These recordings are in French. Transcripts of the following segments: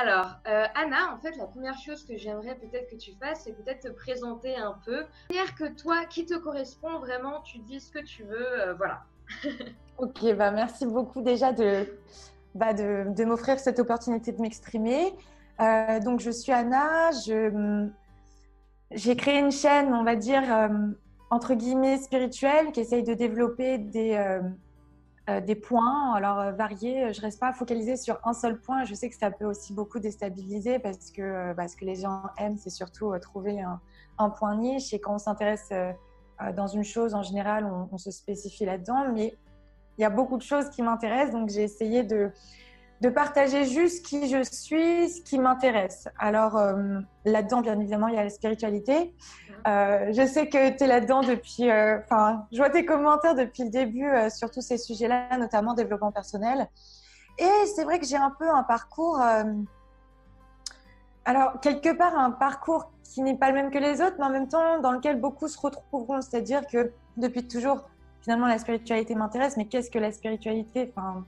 Alors, euh, Anna, en fait, la première chose que j'aimerais peut-être que tu fasses, c'est peut-être te présenter un peu. Manière que toi, qui te correspond vraiment, tu dis ce que tu veux, euh, voilà. ok, bah merci beaucoup déjà de, bah, de, m'offrir cette opportunité de m'exprimer. Euh, donc, je suis Anna, j'ai créé une chaîne, on va dire, entre guillemets, spirituelle, qui essaye de développer des euh, des points, alors euh, variés. Je reste pas focalisée sur un seul point. Je sais que ça peut aussi beaucoup déstabiliser parce que euh, bah, que les gens aiment, c'est surtout trouver un, point niche. Et quand on s'intéresse dans une chose, en général, on se spécifie là-dedans. Mais il y a beaucoup de choses qui m'intéressent, donc j'ai essayé de de partager juste qui je suis, ce qui m'intéresse. Alors euh, là-dedans, bien évidemment, il y a la spiritualité. Euh, je sais que tu es là-dedans depuis, euh, enfin, je vois tes commentaires depuis le début sur tous ces sujets-là, notamment développement personnel. Et c'est vrai que j'ai un peu un parcours, alors quelque part un parcours qui n'est pas le même que les autres, mais en même temps dans lequel beaucoup se retrouveront. C'est-à-dire que depuis toujours, finalement, la spiritualité m'intéresse, mais qu'est-ce que la spiritualité? Enfin,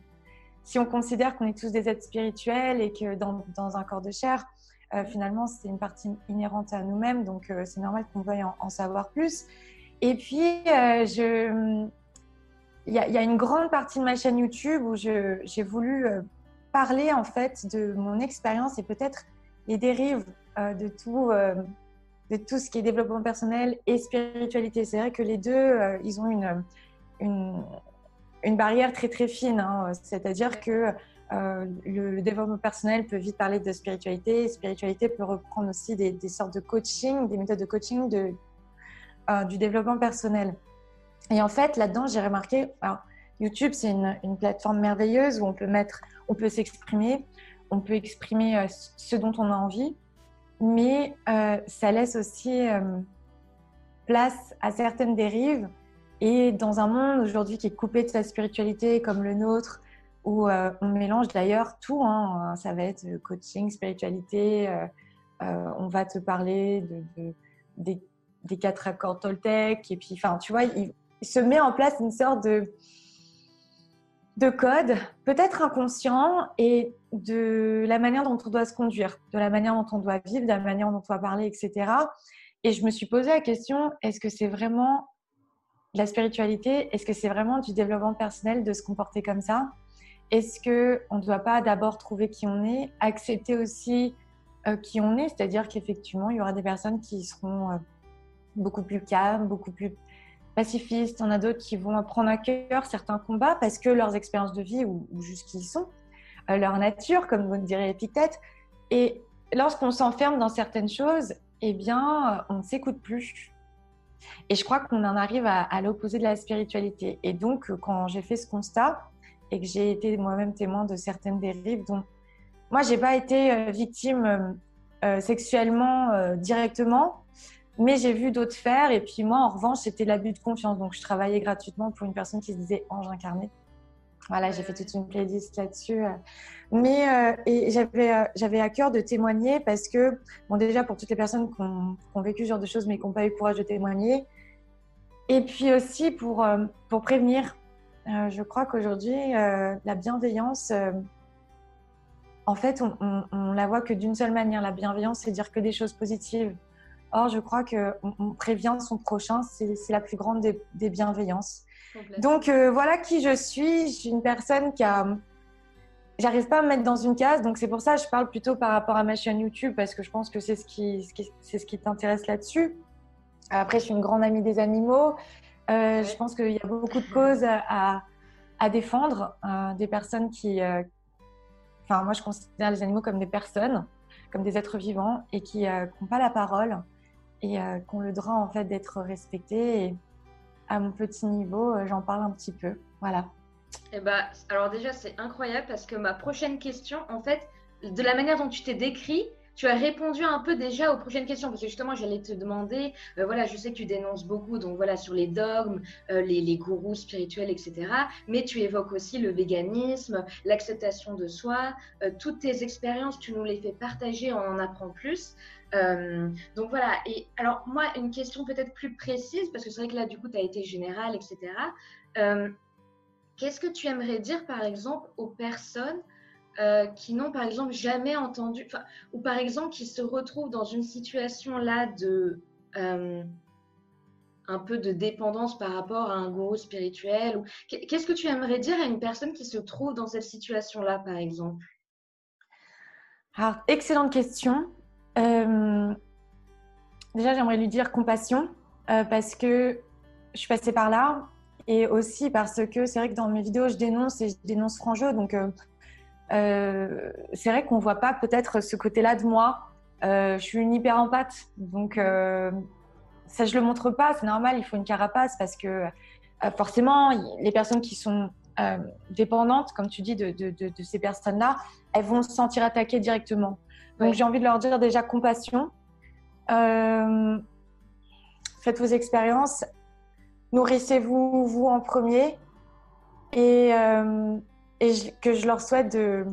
si on considère qu'on est tous des êtres spirituels et que dans, dans un corps de chair, euh, finalement, c'est une partie inhérente à nous-mêmes, donc euh, c'est normal qu'on veuille en, savoir plus. Et puis, euh, il, y a, une grande partie de ma chaîne YouTube où j'ai voulu parler en fait de mon expérience et peut-être les dérives de tout de tout ce qui est développement personnel et spiritualité. C'est vrai que les deux, ils ont une, une barrière très très fine. Hein. C'est-à-dire que euh, le, développement personnel peut vite parler de spiritualité. Spiritualité peut reprendre aussi des, sortes de coaching, des méthodes de coaching de, euh, du développement personnel. Et en fait, là-dedans, j'ai remarqué, alors, YouTube, c'est une, une, plateforme merveilleuse où on peut mettre, on peut s'exprimer, on peut exprimer euh, ce dont on a envie, mais ça laisse aussi place à certaines dérives et dans un monde aujourd'hui qui est coupé de sa spiritualité comme le nôtre, où euh, on mélange d'ailleurs tout, hein, ça va être coaching, spiritualité, euh, euh, on va te parler de, des, quatre accords Toltec, et puis, enfin, tu vois, il, se met en place une sorte de, de code, peut-être inconscient, et de la manière dont on doit se conduire, de la manière dont on doit vivre, de la manière dont on doit parler, etc. Et je me suis posé la question, est-ce que c'est vraiment la spiritualité, est-ce que c'est vraiment du développement personnel de se comporter comme ça? Est-ce qu'on ne doit pas d'abord trouver qui on est, accepter aussi euh, qui on est, c'est-à-dire qu'effectivement, il y aura des personnes qui seront euh, beaucoup plus calmes, beaucoup plus pacifistes, en a d'autres qui vont prendre à cœur certains combats parce que leurs expériences de vie ou, juste qui ils sont, euh, leur nature, comme vous direz Épithète, et lorsqu'on s'enferme dans certaines choses, eh bien, on ne s'écoute plus et je crois qu'on en arrive à, l'opposé de la spiritualité. Et donc, euh, quand j'ai fait ce constat et que j'ai été moi-même témoin de certaines dérives, dont moi, j'ai pas été euh, victime euh, sexuellement directement, mais j'ai vu d'autres faire. Et puis moi, en revanche, c'était l'abus de confiance. Donc, je travaillais gratuitement pour une personne qui se disait ange incarné. Voilà, j'ai fait toute une playlist là-dessus. Mais euh, et j'avais, euh, j'avais à cœur de témoigner parce que, bon, déjà pour toutes les personnes qui ont, vécu ce genre de choses mais qui n'ont pas eu courage de témoigner, et puis aussi pour, euh, pour prévenir. je crois qu'aujourd'hui, la bienveillance, en fait, on, on, la voit que d'une seule manière. La bienveillance, c'est dire que des choses positives. Or, je crois qu'on on prévient son prochain, c'est, la plus grande des bienveillances. Donc voilà qui je suis. Je suis une personne qui a j'arrive pas à me mettre dans une case, donc c'est pour ça que je parle plutôt par rapport à ma chaîne YouTube parce que je pense que c'est ce qui, c'est ce qui t'intéresse là-dessus. Après, je suis une grande amie des animaux. Euh, je pense qu'il y a beaucoup de causes à, à défendre, euh, des personnes qui, euh, enfin moi je considère les animaux comme des personnes, comme des êtres vivants et qui n'ont pas la parole et qui ont le droit en fait d'être respectés. Et à mon petit niveau, j'en parle un petit peu. Voilà. Eh ben, alors déjà, c'est incroyable parce que ma prochaine question, en fait, de la manière dont tu t'es décrit, tu as répondu un peu déjà aux prochaines questions parce que justement, j'allais te demander, euh, voilà, je sais que tu dénonces beaucoup, donc voilà, sur les dogmes, euh, les, gourous spirituels, etc. Mais tu évoques aussi le véganisme, l'acceptation de soi, euh, toutes tes expériences, tu nous les fais partager, on en apprend plus. Donc voilà, et alors moi, une question peut-être plus précise, parce que c'est vrai que là, du coup, tu as été général, etc. Qu'est-ce que tu aimerais dire, par exemple, aux personnes euh, qui n'ont par exemple jamais entendu, ou par exemple qui se retrouvent dans une situation là de euh, un peu de dépendance par rapport à un gourou spirituel ou... Qu'est-ce que tu aimerais dire à une personne qui se trouve dans cette situation-là, par exemple? Alors, excellente question. Euh, déjà, j'aimerais lui dire compassion euh, parce que je suis passée par là et aussi parce que c'est vrai que dans mes vidéos, je dénonce et je dénonce franc jeu. Donc, euh, c'est vrai qu'on ne voit pas peut-être ce côté-là de moi. je suis une hyper empathe. Donc, ça, je le montre pas, c'est normal, il faut une carapace parce que forcément, les personnes qui sont dépendantes, comme tu dis, de, ces personnes-là, elles vont se sentir attaquées directement. Donc, j'ai envie de leur dire déjà compassion. Euh, faites vos expériences, nourrissez-vous vous en premier et, et que je leur souhaite de,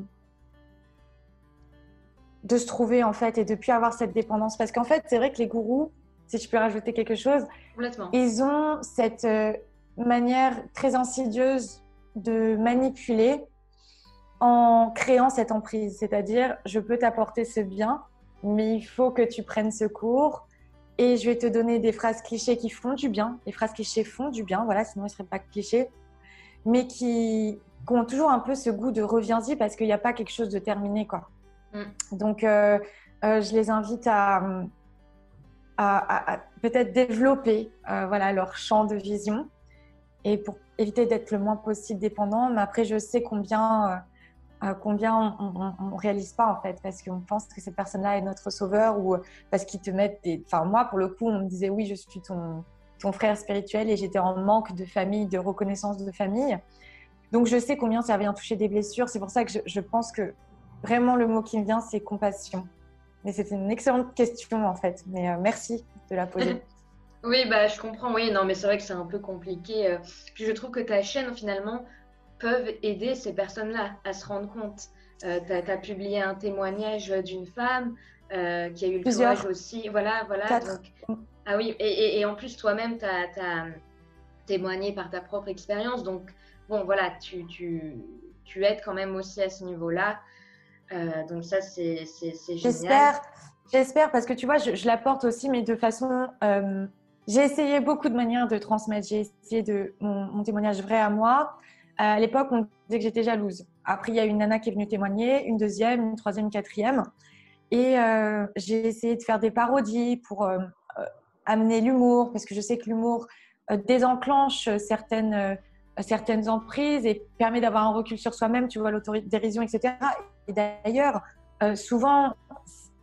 de se trouver en fait et de plus avoir cette dépendance. Parce qu'en fait, c'est vrai que les gourous, si je peux rajouter quelque chose. Ils ont cette euh, manière très insidieuse de manipuler en créant cette emprise. C'est-à-dire, je peux t'apporter ce bien, mais il faut que tu prennes ce cours et je vais te donner des phrases clichés qui font du bien. Les phrases clichés font du bien, voilà, sinon elles ne seraient pas clichés, mais qui, ont toujours un peu ce goût de reviens-y parce qu'il n'y a pas quelque chose de terminé, quoi. Mm. Donc, euh, euh, je les invite à, à, peut-être développer euh, voilà, leur champ de vision et pour éviter d'être le moins possible dépendant. Mais après, je sais combien, euh, euh, combien on ne réalise pas en fait, parce qu'on pense que cette personne-là est notre sauveur ou parce qu'ils te mettent des. Enfin, moi, pour le coup, on me disait oui, je suis ton, frère spirituel et j'étais en manque de famille, de reconnaissance de famille. Donc, je sais combien ça vient toucher des blessures. C'est pour ça que je, pense que vraiment le mot qui me vient, c'est compassion. Mais c'était une excellente question en fait. Mais euh, merci de la poser. oui, bah, je comprends. Oui, non, mais c'est vrai que c'est un peu compliqué. Euh. Puis je trouve que ta chaîne finalement peuvent aider ces personnes-là à se rendre compte. Euh, tu as, publié un témoignage d'une femme qui a eu le courage aussi. Voilà, voilà. Donc... Ah oui, et, et, en plus, toi-même, tu as, témoigné par ta propre expérience. Donc, bon, voilà, tu, tu, tu aides quand même aussi à ce niveau-là. Euh, donc ça, c'est génial. J'espère, j'espère parce que tu vois, je, l'apporte aussi, mais de façon... Euh, j'ai essayé beaucoup de manières de transmettre. J'ai essayé de mon, témoignage vrai à moi. À l'époque, on disait que j'étais jalouse. Après, il y a une nana qui est venue témoigner, une deuxième, une troisième, une quatrième. Et euh, j'ai essayé de faire des parodies pour amener l'humour, parce que je sais que l'humour désenclenche certaines certaines emprises et permet d'avoir un recul sur soi-même, tu vois, l'autodérision, etc. Et d'ailleurs, euh, souvent,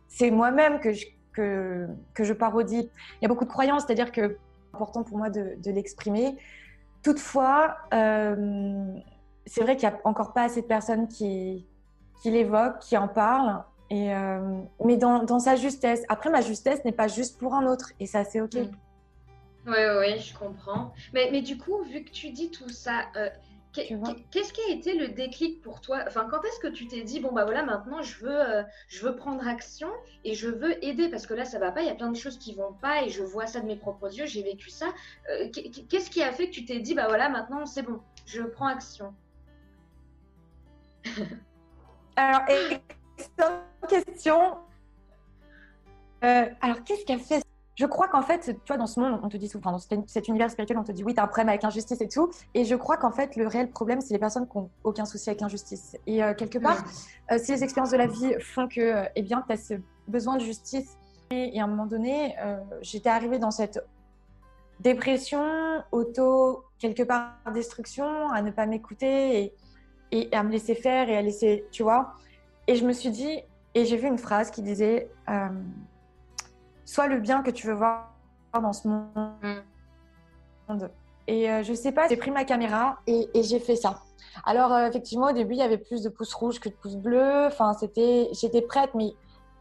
c'est moi-même que je, que, je parodie. Il y a beaucoup de croyances, c'est-à-dire que c'est important pour moi de l'exprimer. Toutefois, euh, c'est vrai qu'il n'y a encore pas assez de personnes qui, l'évoquent, qui en parlent. Et, euh, mais dans, sa justesse. Après, ma justesse n'est pas juste pour un autre. Et ça, c'est OK. Mm. Oui, oui, je comprends. Mais, mais du coup, vu que tu dis tout ça, euh, qu'est-ce qui a été le déclic pour toi? Enfin, quand est-ce que tu t'es dit, bon, bah voilà, maintenant, je veux, euh, je veux prendre action et je veux aider? Parce que là, ça va pas, il y a plein de choses qui vont pas et je vois ça de mes propres yeux, j'ai vécu ça. Euh, qu'est-ce qui a fait que tu t'es dit, bah voilà, maintenant, c'est bon, je prends action? Alors, excellente question. alors, qu'est-ce qui a fait je crois qu'en fait, tu vois, dans ce monde, on te dit souvent, dans cet univers spirituel, on te dit oui, tu as un problème avec l'injustice et tout. Et je crois qu'en fait, le réel problème, c'est les personnes qui n'ont aucun souci avec l'injustice. Et euh, quelque part, euh, si les expériences de la vie font que, euh, eh bien, tu as ce besoin de justice. Et, à un moment donné, j'étais arrivée dans cette dépression, auto, quelque part, destruction, à ne pas m'écouter et, et, à me laisser faire et à laisser, tu vois. Et je me suis dit, et j'ai vu une phrase qui disait soit le bien que tu veux voir dans ce monde. Et euh, je sais pas, j'ai pris ma caméra et, j'ai fait ça. Alors euh, effectivement, au début, il y avait plus de pouces rouges que de pouces bleus. Enfin, c'était, j'étais prête, mais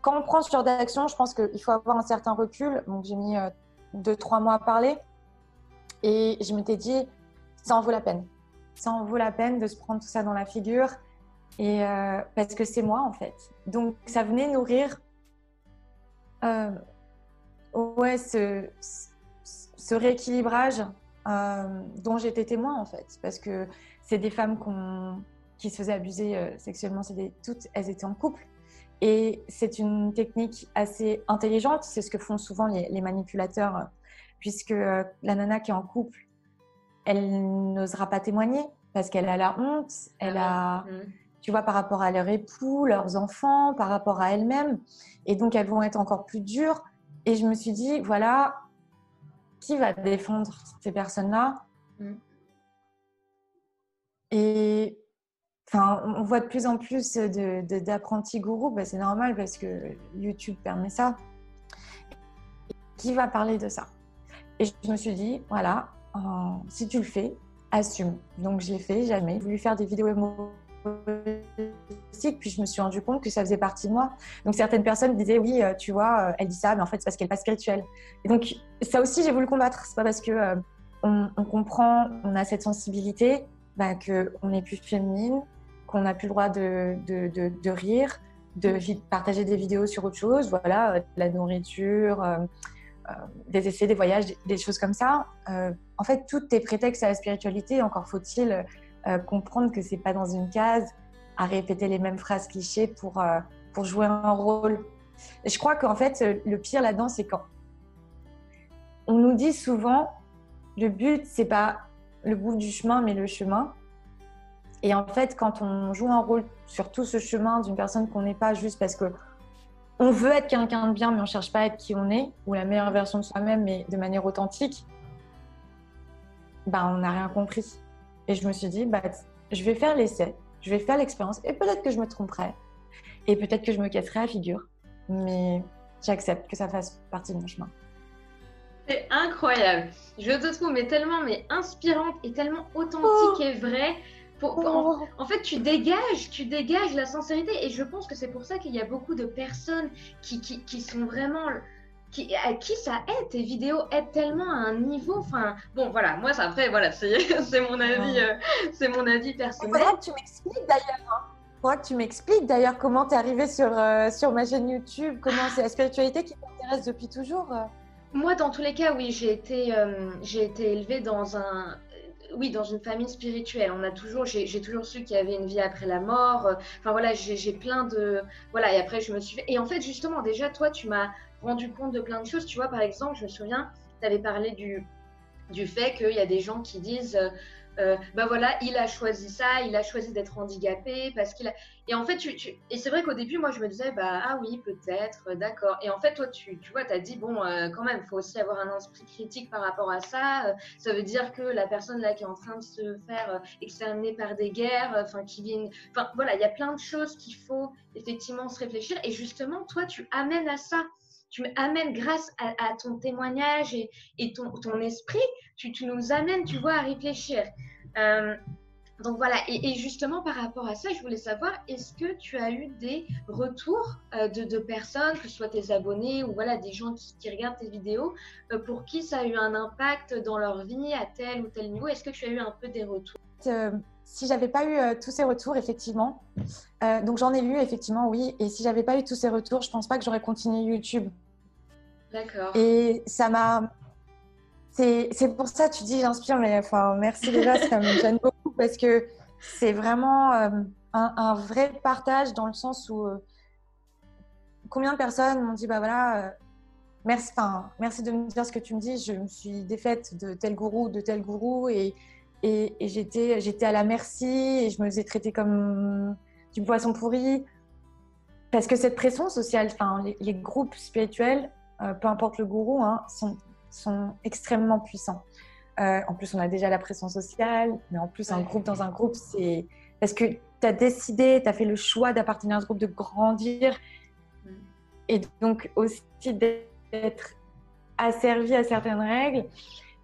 quand on prend ce genre d'action, je pense qu'il faut avoir un certain recul. Donc j'ai mis euh, deux, trois mois à parler et je m'étais dit, ça en vaut la peine. Ça en vaut la peine de se prendre tout ça dans la figure et parce que c'est moi en fait. Donc ça venait nourrir ouais, ce, ce rééquilibrage euh, dont j'étais témoin en fait, parce que c'est des femmes qui se faisaient abuser sexuellement, toutes, elles étaient en couple. Et c'est une technique assez intelligente, c'est ce que font souvent les, manipulateurs, puisque la nana qui est en couple, elle n'osera pas témoigner parce qu'elle a la honte, elle ah a, mmh. tu vois, par rapport à leur époux, leurs enfants, par rapport à elle-même. Et donc, elles vont être encore plus dures. Et je me suis dit, voilà, qui va défendre ces personnes-là mmh. Et enfin, on voit de plus en plus d'apprentis de, gourous, bah, c'est normal parce que YouTube permet ça. Qui va parler de ça? Et je me suis dit, voilà, euh, si tu le fais, assume. Donc je l'ai fait, jamais. J'ai voulu faire des vidéos humoristiques, puis je me suis rendu compte que ça faisait partie de moi. Donc certaines personnes disaient, oui, euh, tu vois, euh, elle dit ça, mais en fait c'est parce qu'elle n'est pas spirituelle. Et donc ça aussi, j'ai voulu combattre. C'est pas parce que on, comprend, on a cette sensibilité, bah, qu'on est plus féminine, qu'on n'a plus le droit de, de, de, rire, de partager des vidéos sur autre chose, voilà, la nourriture, euh, des essais, des voyages, des, choses comme ça. Euh, en fait, tout est prétexte à la spiritualité. Encore faut-il euh, comprendre que c'est pas dans une case à répéter les mêmes phrases clichés pour, pour jouer un rôle. Je crois qu'en fait, le pire là-dedans, c'est quand on nous dit souvent le but, c'est pas le bout du chemin, mais le chemin. Et en fait, quand on joue un rôle sur tout ce chemin d'une personne qu'on n'est pas juste parce que on veut être quelqu'un de bien, mais on cherche pas à être qui on est, ou la meilleure version de soi-même, mais de manière authentique, bah, on n'a rien compris. Et je me suis dit, bah, je vais faire l'essai, je vais faire l'expérience, et peut-être que je me tromperai, et peut-être que je me casserai la figure, mais j'accepte que ça fasse partie de mon chemin. C'est incroyable. Je te trouve mais tellement mais inspirante et tellement authentique et vraie. Oh. en, fait, tu dégages, tu dégages la sincérité. Et je pense que c'est pour ça qu'il y a beaucoup de personnes qui, qui, sont vraiment. Qui, à qui ça aide, tes vidéos aident tellement à un niveau. Enfin, bon, voilà, moi, ça, après, voilà, c'est mon avis, euh, c'est mon avis personnel. Il faudra que tu m'expliques d'ailleurs. Hein. faudra que tu m'expliques d'ailleurs comment tu es arrivée sur, euh, sur ma chaîne YouTube, comment c'est la spiritualité qui t'intéresse depuis toujours. Euh. Moi, dans tous les cas, oui, j'ai été, j'ai été élevée dans un, oui, dans une famille spirituelle. On a toujours, j'ai toujours su qu'il y avait une vie après la mort. Enfin voilà, j'ai plein de, voilà. Et après, je me suis et en fait, justement, déjà, toi, tu m'as rendu compte de plein de choses. Tu vois, par exemple, je me souviens, tu avais parlé du du fait qu'il y a des gens qui disent euh, ben voilà, il a choisi ça, il a choisi d'être handicapé parce qu'il a. Et en fait, tu, et c'est vrai qu'au début, moi, je me disais, bah ah oui, peut-être, euh, d'accord. Et en fait, toi, tu, tu vois, tu as dit, bon, euh, quand même, faut aussi avoir un esprit critique par rapport à ça. ça veut dire que la personne là qui est en train de se faire exterminer par des guerres, enfin, qui viennent. Enfin, voilà, il y a plein de choses qu'il faut effectivement se réfléchir. Et justement, toi, tu amènes à ça tu amènes grâce à, ton témoignage et, ton, esprit, tu, nous amènes, tu vois, à réfléchir. Euh, donc voilà, et, justement par rapport à ça, je voulais savoir, est-ce que tu as eu des retours euh, de, personnes, que ce soit tes abonnés ou voilà des gens qui, regardent tes vidéos, euh, pour qui ça a eu un impact dans leur vie à tel ou tel niveau? Est-ce que tu as eu un peu des retours? Si j'avais pas eu tous ces retours, effectivement, donc j'en ai lu effectivement, oui, et si j'avais pas eu tous ces retours, je pense pas que j'aurais continué YouTube. D'accord. Et ça m'a. C'est pour ça, tu dis, j'inspire, mais enfin, merci déjà, ça me gêne beaucoup parce que c'est vraiment euh, un, vrai partage dans le sens où euh, combien de personnes m'ont dit, bah voilà, euh, merci, merci de me dire ce que tu me dis, je me suis défaite de tel gourou, de tel gourou et, et, et j'étais à la merci et je me faisais traiter comme du poisson pourri. Parce que cette pression sociale, enfin, les, les groupes spirituels, peu importe le gourou, hein, sont, sont, extrêmement puissants. Euh, en plus, on a déjà la pression sociale, mais en plus, un groupe dans un groupe, c'est parce que tu as décidé, tu as fait le choix d'appartenir à ce groupe, de grandir, mm. et donc aussi d'être asservi à certaines règles.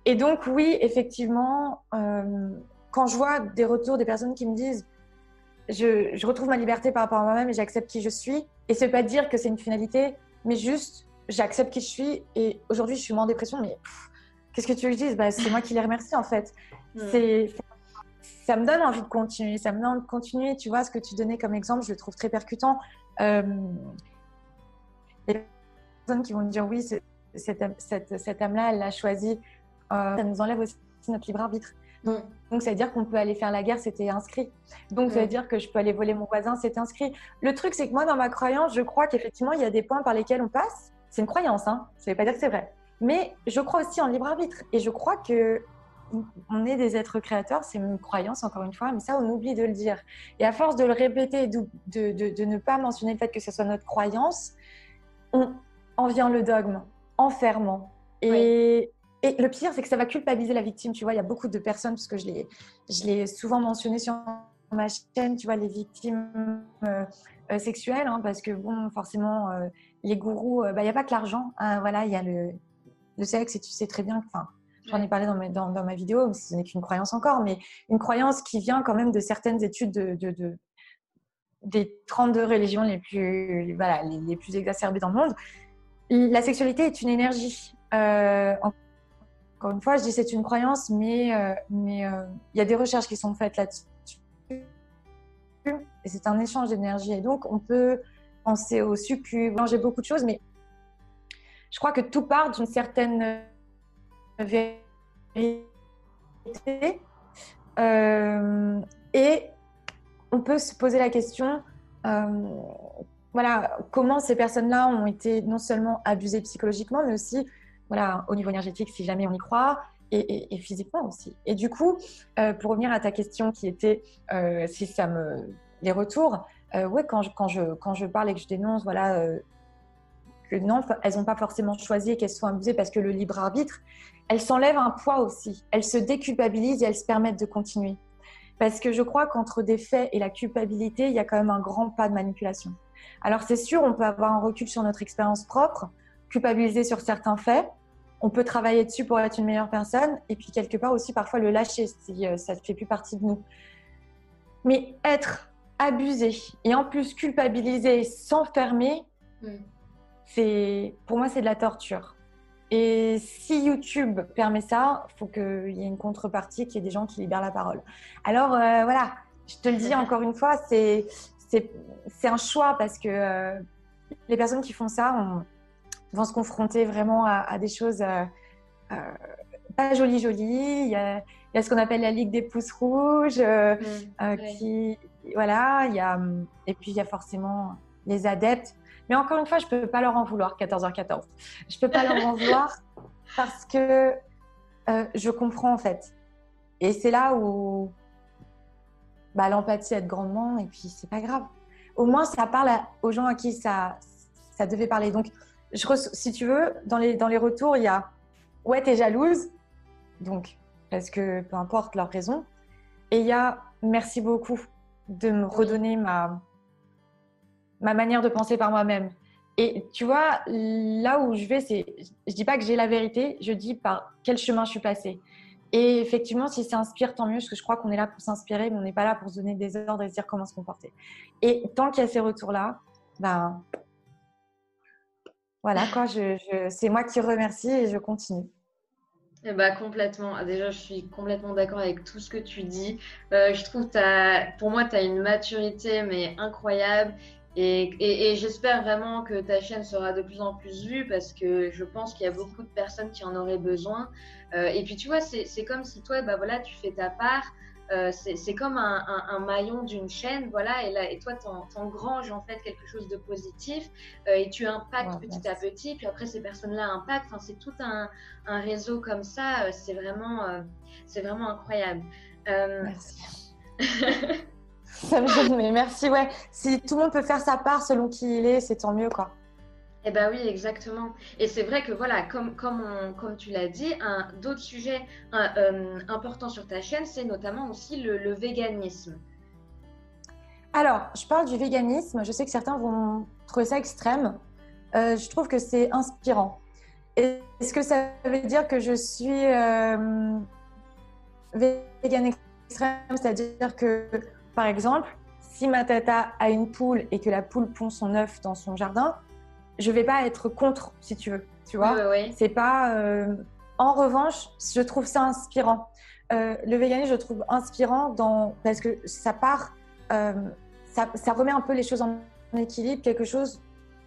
Et donc, oui, effectivement, euh, quand je vois des retours des personnes qui me disent je, je retrouve ma liberté par rapport à moi-même et j'accepte qui je suis, et ce n'est pas dire que c'est une finalité, mais juste j'accepte qui je suis et aujourd'hui je suis moins en dépression, mais qu'est-ce que tu veux que je dise? Bah, C'est moi qui les remercie en fait. Hmm. C'est ça me donne envie de continuer, ça me donne envie de continuer. Tu vois, ce que tu donnais comme exemple, je le trouve très percutant. Euh, les personnes qui vont me dire oui, cette, cette, cette âme-là, elle l'a choisi, euh, ça nous enlève aussi notre libre arbitre. Donc, ça veut dire qu'on peut aller faire la guerre, c'était inscrit. Donc, ça veut dire que je peux aller voler mon voisin, c'est inscrit. Le truc, c'est que moi, dans ma croyance, je crois qu'effectivement, il y a des points par lesquels on passe. C'est une croyance, hein. ça ne veut pas dire que c'est vrai. Mais je crois aussi en libre arbitre. Et je crois que on est des êtres créateurs, c'est une croyance encore une fois, mais ça on oublie de le dire. Et à force de le répéter, de, de, ne pas mentionner le fait que ce soit notre croyance, on en vient le dogme, enfermant. Et, et le pire, c'est que ça va culpabiliser la victime. Tu vois, il y a beaucoup de personnes, parce que je l'ai souvent mentionné sur ma chaîne, tu vois, les victimes euh, euh, sexuelles, hein, parce que bon, forcément, euh, les gourous, bah, il n'y a pas que l'argent. Hein, voilà, il y a le, le, sexe, et tu sais très bien, enfin, j'en ai parlé dans ma, dans, ma vidéo, ce n'est qu'une croyance encore, mais une croyance qui vient quand même de certaines études de, de, des 32 religions les plus, voilà, les, les, plus exacerbées dans le monde. La sexualité est une énergie. Euh, encore une fois, je dis c'est une croyance, mais euh, mais euh, il y a des recherches qui sont faites là-dessus. Et c'est un échange d'énergie. Et donc, on peut penser au succube, manger beaucoup de choses, mais je crois que tout part d'une certaine vérité. Euh, et on peut se poser la question, voilà, comment ces personnes-là ont été non seulement abusées psychologiquement, mais aussi voilà, au niveau énergétique, si jamais on y croit, et, physiquement aussi. Et du coup, euh, pour revenir à ta question qui était euh, si ça me. les retours, euh, ouais, quand je, quand, je, quand je parle et que je dénonce, voilà, que non, elles n'ont pas forcément choisi qu'elles sont abusées parce que le libre arbitre, elles s'enlèvent un poids aussi. Elles se déculpabilisent et elles se permettent de continuer. Parce que je crois qu'entre des faits et la culpabilité, il y a quand même un grand pas de manipulation. Alors c'est sûr, on peut avoir un recul sur notre expérience propre, culpabiliser sur certains faits, on peut travailler dessus pour être une meilleure personne et puis quelque part aussi parfois le lâcher si euh, ça ne fait plus partie de nous. Mais être abusé et en plus culpabilisé, s'enfermer, mm. c'est pour moi c'est de la torture. Et si YouTube permet ça, il faut qu'il y ait une contrepartie, qu'il y ait des gens qui libèrent la parole. Alors euh, voilà, je te le dis encore une fois, c'est un choix parce que euh, les personnes qui font ça ont vont se confronter vraiment à, des choses euh, euh, pas jolies jolies. Il y, a, il y a ce qu'on appelle la Ligue des pouces rouges, mmh, qui voilà. Il y a et puis il y a forcément les adeptes. Mais encore une fois, je peux pas leur en vouloir. 14h14. Je peux pas leur en vouloir parce que je comprends en fait. Et c'est là où bah, l'empathie aide grandement et puis c'est pas grave. Au moins, ça parle aux gens à qui ça, ça devait parler. Donc, si tu veux, dans les, dans les retours, il y a ouais, t'es jalouse, donc parce que peu importe leur raison, et il y a merci beaucoup de me redonner ma, ma manière de penser par moi-même. Et tu vois, là où je vais, c'est, je dis pas que j'ai la vérité, je dis par quel chemin je suis passée. Et effectivement, si ça inspire, tant mieux, parce que je crois qu'on est là pour s'inspirer, mais on n'est pas là pour se donner des ordres et se dire comment se comporter. Et tant qu'il y a ces retours-là, ben, voilà, quoi, c'est moi qui remercie et je continue. Eh ben, complètement. Ah, déjà, je suis complètement d'accord avec tout ce que tu dis. Euh, je trouve que pour moi, tu as une maturité mais incroyable. Et, et, j'espère vraiment que ta chaîne sera de plus en plus vue parce que je pense qu'il y a beaucoup de personnes qui en auraient besoin. Euh, et puis, tu vois, c'est comme si toi, bah, voilà, tu fais ta part. Euh, c'est comme un, maillon d'une chaîne, voilà, et, là, et toi, tu engranges en fait quelque chose de positif euh, et tu impactes petit à petit, puis après, ces personnes-là impactent, enfin, c'est tout un, réseau comme ça, euh, c'est vraiment, c'est vraiment incroyable. Merci. ça me donne, mais merci, ouais. Si tout le monde peut faire sa part selon qui il est, c'est tant mieux, quoi. Eh bien oui, exactement. Et c'est vrai que voilà, comme, comme, comme tu l'as dit, d'autres sujets euh, importants sur ta chaîne, c'est notamment aussi le, véganisme. Alors, je parle du véganisme. Je sais que certains vont trouver ça extrême. Euh, je trouve que c'est inspirant. Est-ce que ça veut dire que je suis euh, végane extrême? C'est-à-dire que, par exemple, si ma tata a une poule et que la poule pond son œuf dans son jardin, je vais pas être contre, si tu veux. Tu vois, c'est pas. Euh, en revanche, je trouve ça inspirant. Euh, le véganisme, je trouve inspirant dans parce que ça part, euh, ça, remet un peu les choses en équilibre, quelque chose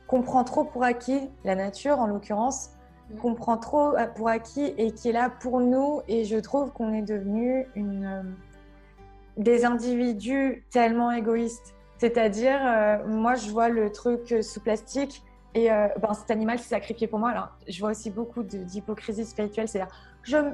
qu'on prend trop pour acquis, la nature en l'occurrence, mm. qu'on prend trop pour acquis et qui est là pour nous. Et je trouve qu'on est devenu une, des individus tellement égoïstes. C'est-à-dire, euh, moi, je vois le truc sous plastique et ben, cet animal s'est sacrifié pour moi. Alors, je vois aussi beaucoup d'hypocrisie spirituelle. C'est-à-dire,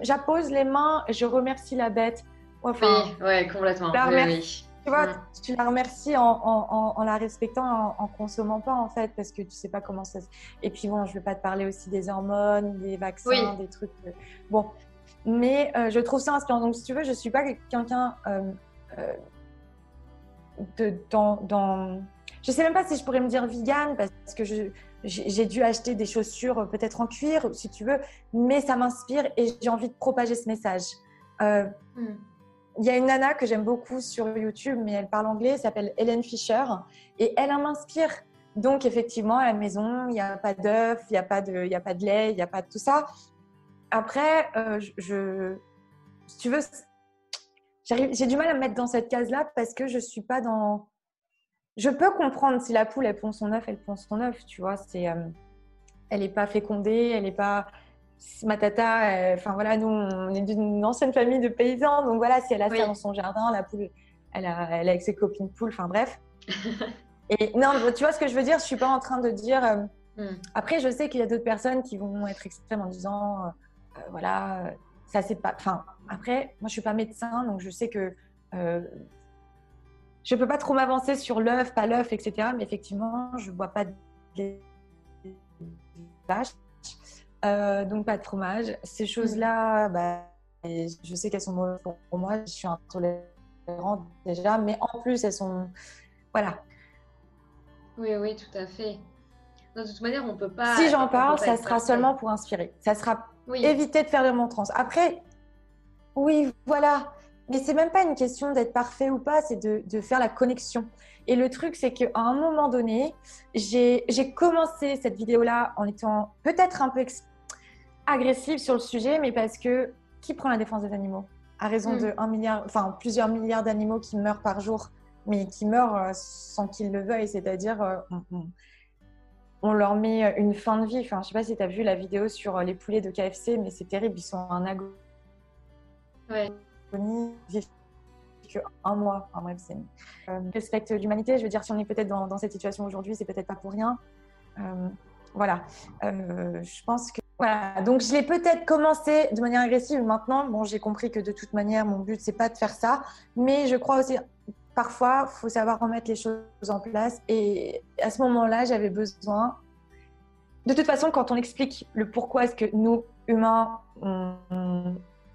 j'appose les mains et je remercie la bête. Enfin, oui, ouais, complètement. oui. Tu vois, mm. tu la remercies en, la respectant, en, consommant pas en fait, parce que tu sais pas comment ça. Se... Et puis bon, je vais pas te parler aussi des hormones, des vaccins, des trucs. Euh, bon, mais euh, je trouve ça inspirant. Donc si tu veux, je suis pas quelqu'un euh, de dans, dans. Je sais même pas si je pourrais me dire vegan parce que je j'ai dû acheter des chaussures peut-être en cuir, si tu veux, mais ça m'inspire et j'ai envie de propager ce message. Mm. Il y a une nana que j'aime beaucoup sur YouTube, mais elle parle anglais, elle s'appelle Helen Fisher, et elle m'inspire. Donc, effectivement, à la maison, il n'y a pas d'œufs, il n'y a, pas de, a pas de lait, il n'y a pas de tout ça. Après, euh, je, si tu veux, j'ai du mal à me mettre dans cette case-là parce que je ne suis pas dans. Je peux comprendre si la poule, elle pond son œuf, elle pond son œuf, tu vois. C'est, euh, elle n'est pas fécondée, elle n'est pas ma tata, enfin voilà, nous, on est d'une ancienne famille de paysans, donc voilà, si elle a ça dans son jardin, la poule, elle a, elle avec ses copines poules, enfin bref. Et non, tu vois ce que je veux dire Je suis pas en train de dire. Euh, hmm. Après, je sais qu'il y a d'autres personnes qui vont être extrêmes en disant, euh, voilà, ça c'est pas. Enfin, après, moi, je suis pas médecin, donc je sais que je peux pas trop m'avancer sur l'œuf, pas l'œuf, etc. Mais effectivement, je vois pas de vaches. Euh, donc pas de fromage. Ces choses-là, bah, je sais qu'elles sont mauvaises pour moi. Je suis intolérante déjà, mais en plus elles sont, voilà. Oui, oui, tout à fait. De toute manière, on peut pas. Si j'en parle, ça sera seulement pour inspirer. Ça sera éviter de faire de montrances. Après, oui, voilà. Mais c'est même pas une question d'être parfait ou pas, c'est de, de, faire la connexion. Et le truc, c'est qu'à un moment donné, j'ai commencé cette vidéo-là en étant peut-être un peu agressive sur le sujet, mais parce que qui prend la défense des animaux? À raison mm. de un milliard, enfin plusieurs milliards d'animaux qui meurent par jour, mais qui meurent euh, sans qu'ils le veuillent, c'est-à-dire euh, on, leur met une fin de vie. Enfin, je sais pas si tu as vu la vidéo sur euh, les poulets de KFC, mais c'est terrible, ils sont en agonie. Ouais. Que un mois. Enfin, bref, c'est respecte l'humanité. Je veux dire, si on est peut-être dans, cette situation aujourd'hui, c'est peut-être pas pour rien. voilà. je pense que voilà, donc je l'ai peut-être commencé de manière agressive. Maintenant, bon, j'ai compris que de toute manière, mon but, c'est pas de faire ça. Mais je crois aussi, parfois, il faut savoir remettre les choses en place. Et à ce moment-là, j'avais besoin. De toute façon, quand on explique le pourquoi est-ce que nous, humains, on,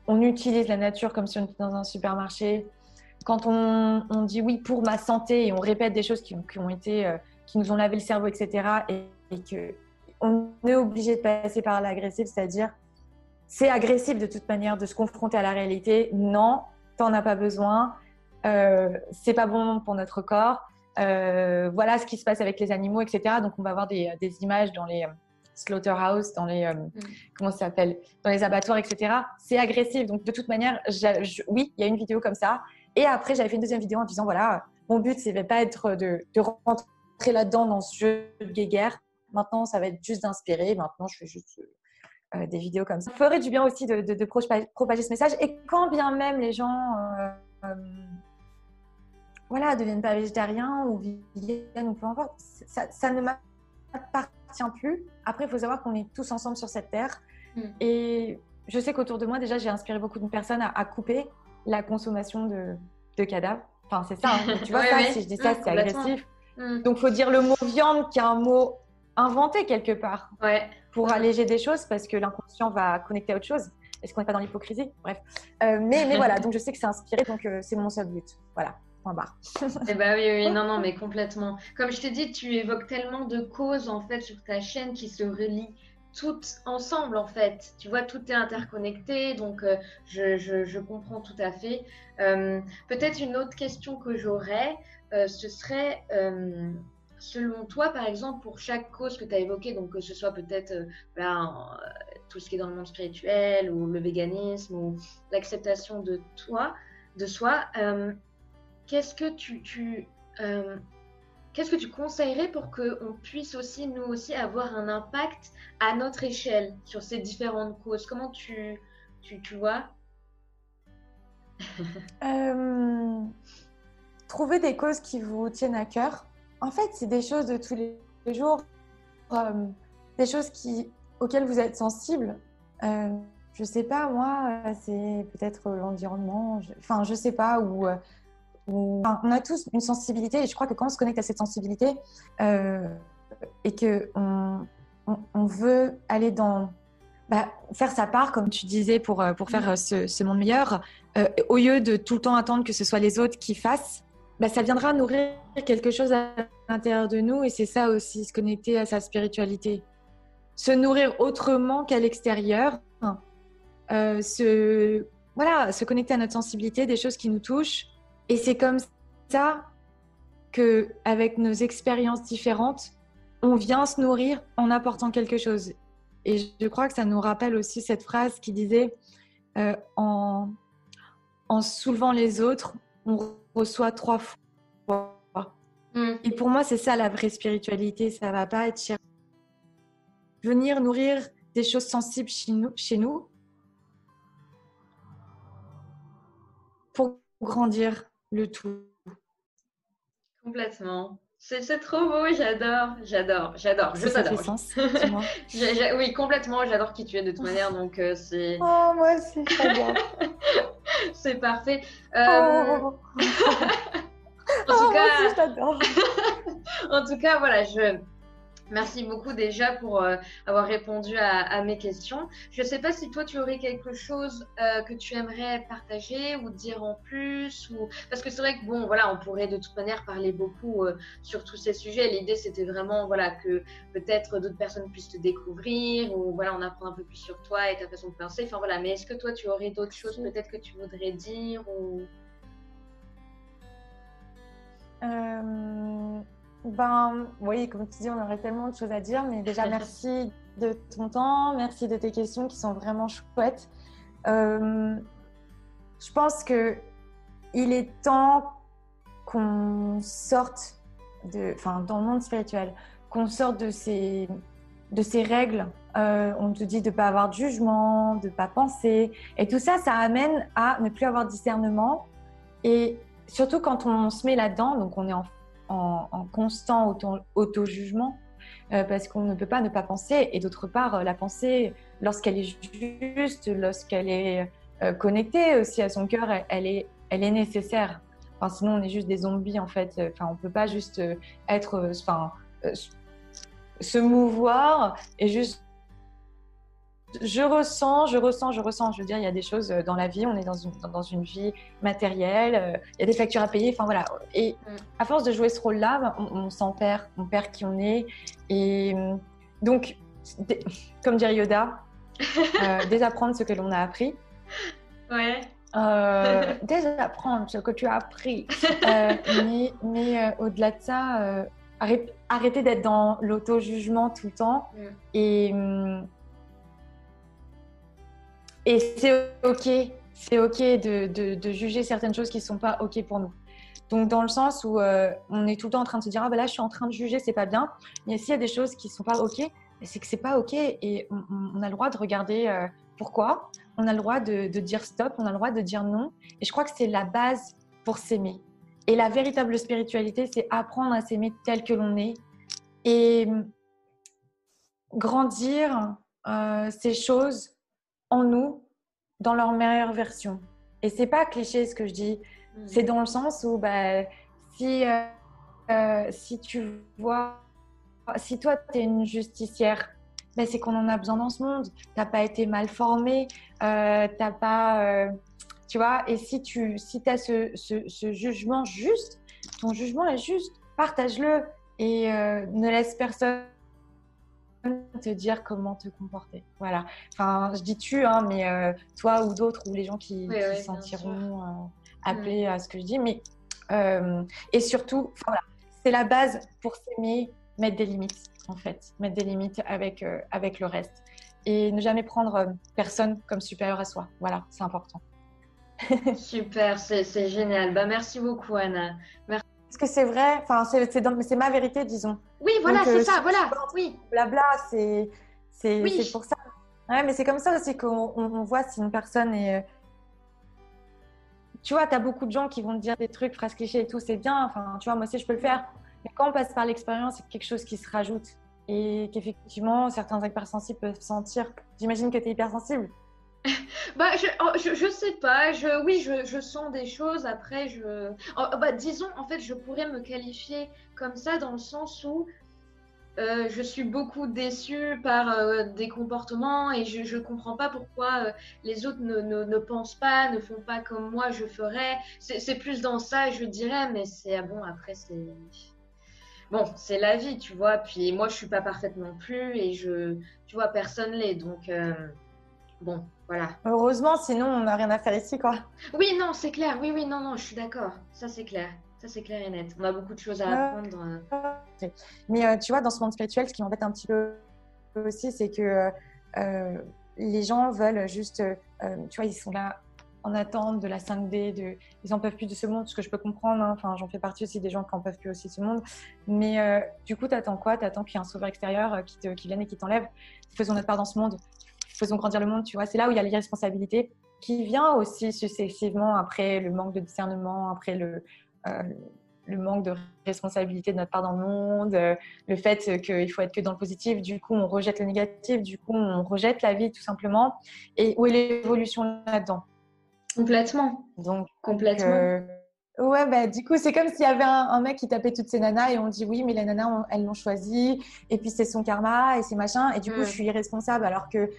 utilise la nature comme si on était dans un supermarché, quand on, dit oui pour ma santé et on répète des choses qui, ont été, euh, qui nous ont lavé le cerveau, etc., et, et que on est obligé de passer par l'agressif, c'est-à-dire c'est agressif de toute manière de se confronter à la réalité. Non, t'en as pas besoin. Euh, c'est pas bon pour notre corps. Euh, voilà ce qui se passe avec les animaux, etc. Donc on va avoir des, images dans les slaughterhouse, dans les mm. comment ça s'appelle, dans les abattoirs, etc. C'est agressif. Donc de toute manière, oui, il y a une vidéo comme ça. Et après, j'avais fait une deuxième vidéo en disant voilà, mon but c'est pas être de, de rentrer là-dedans dans ce jeu de guerre. Maintenant, ça va être juste d'inspirer. Maintenant, je fais juste euh, euh, des vidéos comme ça. Ça ferait du bien aussi de, propager ce message. Et quand bien même les gens euh, voilà, deviennent pas végétariens ou vegan ou peu importe, ça, ne m'appartient plus. Après, il faut savoir qu'on est tous ensemble sur cette terre. Hmm. Et je sais qu'autour de moi, déjà, j'ai inspiré beaucoup de personnes à, couper la consommation de, cadavres. Enfin, c'est ça. Hein. Tu vois, ça, si je dis ça, c'est agressif. Hmm. Donc, il faut dire le mot viande qui est un mot inventé quelque part ouais. pour alléger des choses parce que l'inconscient va connecter à autre chose. Est-ce qu'on n'est pas dans l'hypocrisie? Bref. Euh, mais, mais voilà, donc je sais que c'est inspiré, donc euh, c'est mon seul but. Voilà. Point barre. eh ben oui, oui, non, non, mais complètement. Comme je t'ai dit, tu évoques tellement de causes en fait sur ta chaîne qui se relient toutes ensemble en fait. Tu vois, tout est interconnecté, donc euh, je, je, je, comprends tout à fait. Peut-être une autre question que j'aurais, ce serait selon toi, par exemple, pour chaque cause que tu as évoquée, donc que ce soit peut-être euh, euh, tout ce qui est dans le monde spirituel ou le véganisme ou l'acceptation de toi, de soi, euh, qu'est-ce que tu, qu'est-ce que tu conseillerais pour qu'on puisse aussi, nous aussi, avoir un impact à notre échelle sur ces différentes causes? Comment tu, tu, tu vois? Euh, Trouver des causes qui vous tiennent à cœur. En fait, c'est des choses de tous les jours, euh, des choses qui, auxquelles vous êtes sensible. Euh, je sais pas, moi, c'est peut-être l'environnement, enfin, je sais pas, ou on a tous une sensibilité et je crois que quand on se connecte à cette sensibilité euh, et que on, on, veut aller dans bah, faire sa part, comme tu disais, pour, euh, pour faire euh, ce, monde meilleur, au lieu de tout le temps attendre que ce soit les autres qui fassent, bah, ça viendra nourrir quelque chose à l'intérieur de nous et c'est ça aussi, se connecter à sa spiritualité. Se nourrir autrement qu'à l'extérieur, se, voilà, se connecter à notre sensibilité, des choses qui nous touchent et c'est comme ça que, avec nos expériences différentes, on vient se nourrir en apportant quelque chose. Et je crois que ça nous rappelle aussi cette phrase qui disait euh, en, en soulevant les autres, on reçoit trois fois. Mm. Et pour moi, c'est ça la vraie spiritualité. Ça va pas être venir nourrir des choses sensibles chez nous, chez nous pour grandir le tout. Complètement. C'est trop beau, j'adore, j'adore, j'adore, je t'adore. sens, oui, complètement, j'adore qui tu es de toute manière, donc euh, c'est... Oh, moi aussi, c'est parfait. Euh... Oh. en tout oh, cas... en tout cas, voilà, je... Merci beaucoup déjà pour euh, avoir répondu à, mes questions. Je ne sais pas si toi tu aurais quelque chose euh, que tu aimerais partager ou dire en plus ou parce que c'est vrai que bon voilà on pourrait de toute manière parler beaucoup euh, sur tous ces sujets. L'idée c'était vraiment voilà que peut-être d'autres personnes puissent te découvrir ou voilà on apprend un peu plus sur toi et ta façon de penser. Enfin voilà mais est-ce que toi tu aurais d'autres choses peut-être que tu voudrais dire ou? Ben, oui, comme tu dis, on aurait tellement de choses à dire, mais déjà, merci de ton temps, merci de tes questions qui sont vraiment chouettes. Euh, je pense que il est temps qu'on sorte de, enfin, dans le monde spirituel, qu'on sorte de ces, de ces règles. Euh, on te dit de ne pas avoir de jugement, de ne pas penser. Et tout ça, ça amène à ne plus avoir de discernement. Et surtout quand on se met là-dedans, donc on est en en, constant auto-jugement euh, parce qu'on ne peut pas ne pas penser. Et d'autre part, la pensée, lorsqu'elle est juste, lorsqu'elle est euh, connectée aussi à son cœur, elle, est, elle est nécessaire. Sinon, on est juste des zombies en fait. Enfin, on peut pas juste être, enfin, se mouvoir et juste je ressens, je ressens, je ressens. Je veux dire, il y a des choses euh, dans la vie, on est dans une, dans une vie matérielle, euh, il y a des factures à payer, enfin voilà. Et mm. à force de jouer ce rôle-là, ben, on, s'en perd, on perd qui on est. Et euh, donc, comme dirait Yoda, désapprendre ce que l'on a appris. Ouais. désapprendre ce que tu as appris. mais, mais au-delà de ça, arrêter d'être dans l'auto-jugement tout le temps. Mm. Et hum, et c'est OK, c'est OK de, de, juger certaines choses qui ne sont pas OK pour nous. Donc, dans le sens où euh, on est tout le temps en train de se dire, ah ben là, je suis en train de juger, c'est pas bien. Mais s'il y a des choses qui ne sont pas OK, c'est que c'est pas OK. Et on, a le droit de regarder euh, pourquoi. On a le droit de, de, dire stop, on a le droit de dire non. Et je crois que c'est la base pour s'aimer. Et la véritable spiritualité, c'est apprendre à s'aimer tel que l'on est. Et grandir euh, ces choses en nous dans leur meilleure version. Et c'est pas cliché ce que je dis, mm. c'est dans le sens où bah, si, euh, euh, si tu vois, si toi tu es une justicière, bah, c'est qu'on en a besoin dans ce monde. T'as pas été mal formé, euh, t'as pas, tu vois. Et si tu si as ce, ce, jugement juste, ton jugement est juste, partage-le et ne laisse personne te dire comment te comporter. Voilà. Enfin, je dis tu, hein, mais euh, toi ou d'autres ou les gens qui, se sentiront euh, appelés mm. à ce que je dis. Mais euh, et surtout, voilà, c'est la base pour s'aimer, mettre des limites en fait, mettre des limites avec avec le reste et ne jamais prendre personne comme supérieur à soi. Voilà, c'est important. Super, c'est génial. Bah, merci beaucoup Anna. Merci. Est-ce que c'est vrai Enfin, c'est ma vérité, disons. Oui, voilà, c'est ça, voilà. Oui. Blabla, c'est oui. pour ça. Ouais, mais c'est comme ça aussi qu'on voit si une personne est. Tu vois, tu as beaucoup de gens qui vont te dire des trucs, phrases clichés et tout, c'est bien. Enfin, tu vois, moi aussi, je peux le faire. Mais quand on passe par l'expérience, c'est quelque chose qui se rajoute. Et qu'effectivement, certains hypersensibles peuvent sentir. J'imagine que tu es hypersensible. Bah, oh, je, je, sais pas. Je, oui, je, je sens des choses. Après, je. Oh, bah, disons, en fait, je pourrais me qualifier comme ça dans le sens où euh, je suis beaucoup déçue par euh, des comportements et je ne comprends pas pourquoi euh, les autres ne, ne, ne, pensent pas, ne font pas comme moi je ferais. C'est plus dans ça, je dirais, mais c'est ah bon, après, c'est. Bon, c'est la vie, tu vois. Puis moi, je suis pas parfaite non plus et je. Tu vois, personne l'est. Donc, bon, voilà. Heureusement, sinon, on n'a rien à faire ici, quoi. Oui, non, c'est clair. Oui, oui, non, non, je suis d'accord. Ça, c'est clair. Ça, c'est clair et net. On a beaucoup de choses à apprendre. Euh. Mais euh, tu vois, dans ce monde spirituel, ce qui m'embête un petit peu aussi, c'est que euh, les gens veulent juste, tu vois, ils sont là en attente de la 5D, de... ils n'en peuvent plus de ce monde, ce que je peux comprendre. Hein. Enfin, j'en fais partie aussi des gens qui n'en peuvent plus aussi de ce monde. Mais du coup, tu attends quoi? Tu attends qu'il y ait un sauveur extérieur qui, te, qui vienne et qui t'enlève? Faisons notre part dans ce monde. Faisons grandir le monde, tu vois. C'est là où il y a l'irresponsabilité qui vient aussi successivement après le manque de discernement, après le, euh, le manque de responsabilité de notre part dans le monde, euh, le fait qu'il faut être que dans le positif, du coup on rejette le négatif, du coup on rejette la vie tout simplement. Et où est l'évolution là-dedans? Complètement. Donc complètement. Euh, ouais, bah, du coup, c'est comme s'il y avait un, mec qui tapait toutes ces nanas et on dit oui, mais les nanas, elles l'ont choisi et puis c'est son karma et c'est machin. Et du coup, mm. je suis irresponsable. Alors que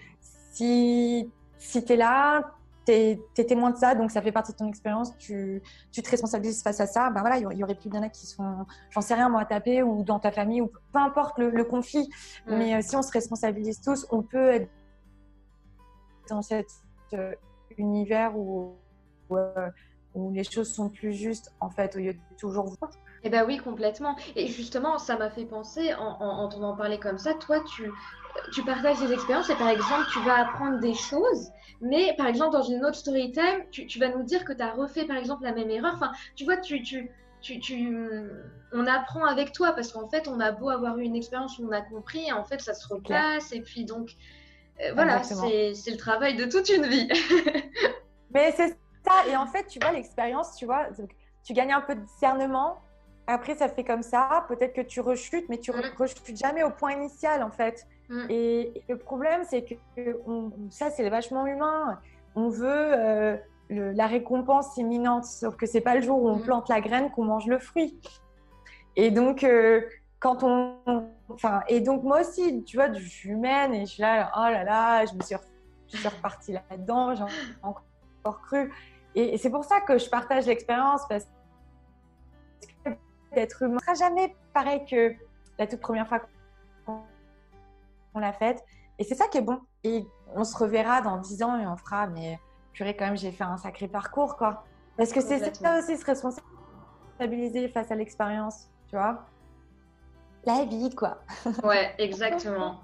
si, si tu es là, tu es, témoin de ça, donc ça fait partie de ton expérience, tu, tu, te responsabilises face à ça, ben voilà, il y, aurait plus bien qui sont, j'en sais rien, moi, à taper ou dans ta famille, ou peu importe le, conflit. Mm. Mais euh, si on se responsabilise tous, on peut être dans cet euh, univers où, euh, où, les choses sont plus justes, en fait, au lieu de toujours voir. Eh ben oui, complètement. Et justement, ça m'a fait penser, en, en, en parler comme ça, toi, tu, tu partages des expériences et par exemple, tu vas apprendre des choses, mais par exemple, dans une autre story time, tu, tu vas nous dire que tu as refait par exemple la même erreur. Enfin, tu vois, tu, tu, tu, tu on apprend avec toi parce qu'en fait, on a beau avoir eu une expérience où on a compris, et en fait, ça se replace. Et puis donc, euh, voilà, c'est le travail de toute une vie. mais c'est ça. Et en fait, tu vois, l'expérience, tu vois, tu gagnes un peu de discernement après, ça fait comme ça. Peut-être que tu rechutes, mais tu ne mm. rechutes jamais au point initial, en fait. Mm. Et, le problème, c'est que ça, c'est vachement humain. On veut euh, la récompense imminente, sauf que c'est pas le jour où on mm. plante la graine qu'on mange le fruit. Et donc, euh, quand on. Enfin, et donc, moi aussi, tu vois, je suis humaine et je suis là, oh là là, je me suis, je suis repartie là-dedans, j'ai encore cru. Et, c'est pour ça que je partage l'expérience, parce d'être humain. Ce sera jamais pareil que la toute première fois qu'on l'a faite. Et c'est ça qui est bon. Et on se reverra dans dix ans et on fera, mais purée, quand même, j'ai fait un sacré parcours, quoi. Parce que c'est ça aussi, se responsabiliser face à l'expérience, tu vois. La vie, quoi. ouais, exactement.